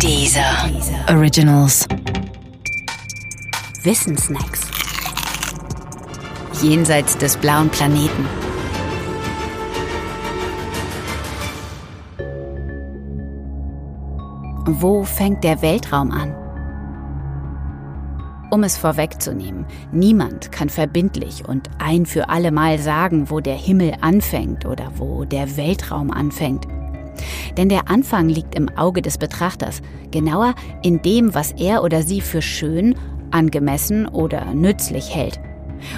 Dieser Originals. Wissensnacks. Jenseits des blauen Planeten. Wo fängt der Weltraum an? Um es vorwegzunehmen, niemand kann verbindlich und ein für allemal sagen, wo der Himmel anfängt oder wo der Weltraum anfängt. Denn der Anfang liegt im Auge des Betrachters, genauer in dem, was er oder sie für schön, angemessen oder nützlich hält.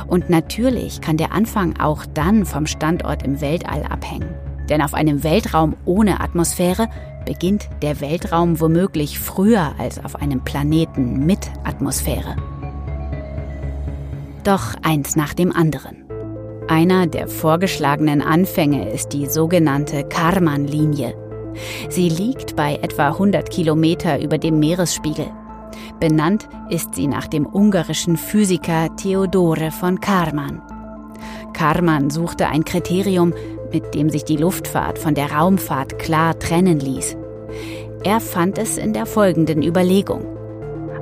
Und natürlich kann der Anfang auch dann vom Standort im Weltall abhängen. Denn auf einem Weltraum ohne Atmosphäre beginnt der Weltraum womöglich früher als auf einem Planeten mit Atmosphäre. Doch eins nach dem anderen. Einer der vorgeschlagenen Anfänge ist die sogenannte Karman-Linie. Sie liegt bei etwa 100 Kilometer über dem Meeresspiegel. Benannt ist sie nach dem ungarischen Physiker Theodore von Karman. Karman suchte ein Kriterium, mit dem sich die Luftfahrt von der Raumfahrt klar trennen ließ. Er fand es in der folgenden Überlegung.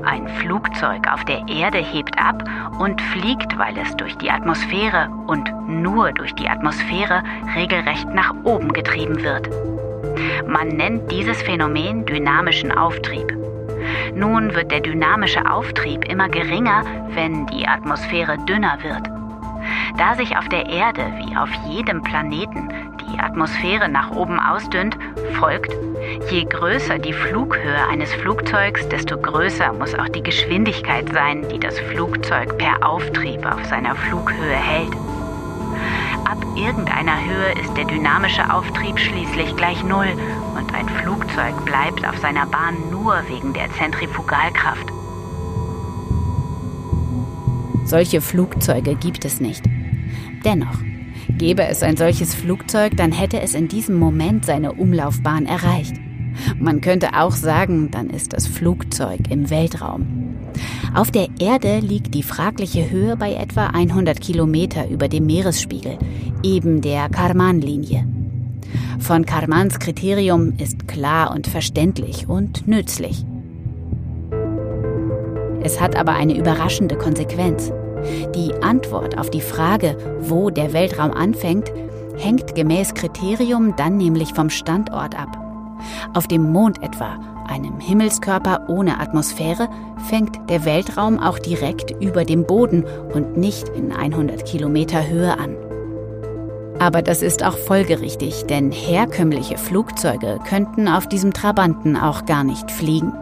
Ein Flugzeug auf der Erde hebt ab und fliegt, weil es durch die Atmosphäre und nur durch die Atmosphäre regelrecht nach oben getrieben wird. Man nennt dieses Phänomen dynamischen Auftrieb. Nun wird der dynamische Auftrieb immer geringer, wenn die Atmosphäre dünner wird. Da sich auf der Erde wie auf jedem Planeten die Atmosphäre nach oben ausdünnt, folgt, je größer die Flughöhe eines Flugzeugs, desto größer muss auch die Geschwindigkeit sein, die das Flugzeug per Auftrieb auf seiner Flughöhe hält. Ab irgendeiner Höhe ist der dynamische Auftrieb schließlich gleich Null und ein Flugzeug bleibt auf seiner Bahn nur wegen der Zentrifugalkraft. Solche Flugzeuge gibt es nicht. Dennoch, gäbe es ein solches Flugzeug, dann hätte es in diesem Moment seine Umlaufbahn erreicht. Man könnte auch sagen, dann ist das Flugzeug im Weltraum. Auf der Erde liegt die fragliche Höhe bei etwa 100 Kilometer über dem Meeresspiegel, eben der Karman-Linie. Von Karmans Kriterium ist klar und verständlich und nützlich. Es hat aber eine überraschende Konsequenz. Die Antwort auf die Frage, wo der Weltraum anfängt, hängt gemäß Kriterium dann nämlich vom Standort ab. Auf dem Mond etwa, einem Himmelskörper ohne Atmosphäre, fängt der Weltraum auch direkt über dem Boden und nicht in 100 Kilometer Höhe an. Aber das ist auch folgerichtig, denn herkömmliche Flugzeuge könnten auf diesem Trabanten auch gar nicht fliegen.